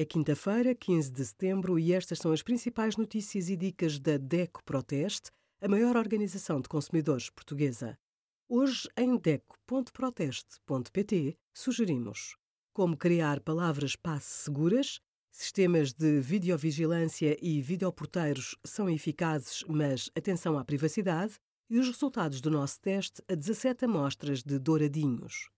É quinta-feira, 15 de setembro, e estas são as principais notícias e dicas da DECO Proteste, a maior organização de consumidores portuguesa. Hoje, em DECO.proteste.pt, sugerimos como criar palavras passe seguras, sistemas de videovigilância e videoporteiros são eficazes, mas atenção à privacidade, e os resultados do nosso teste a 17 amostras de douradinhos.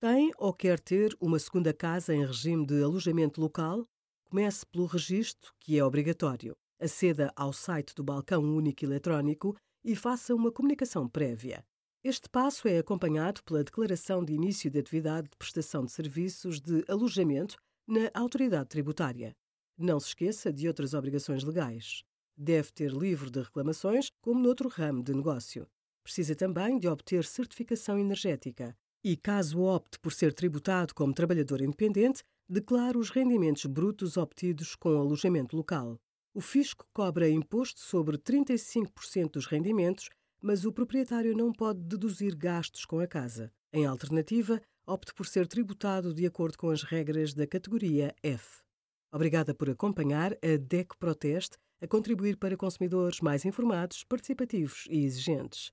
Tem ou quer ter uma segunda casa em regime de alojamento local? Comece pelo registro, que é obrigatório. Aceda ao site do Balcão Único Eletrónico e faça uma comunicação prévia. Este passo é acompanhado pela declaração de início de atividade de prestação de serviços de alojamento na autoridade tributária. Não se esqueça de outras obrigações legais. Deve ter livro de reclamações, como noutro ramo de negócio. Precisa também de obter certificação energética. E caso opte por ser tributado como trabalhador independente, declare os rendimentos brutos obtidos com alojamento local. O fisco cobra imposto sobre 35% dos rendimentos, mas o proprietário não pode deduzir gastos com a casa. Em alternativa, opte por ser tributado de acordo com as regras da categoria F. Obrigada por acompanhar a DEC Proteste a contribuir para consumidores mais informados, participativos e exigentes.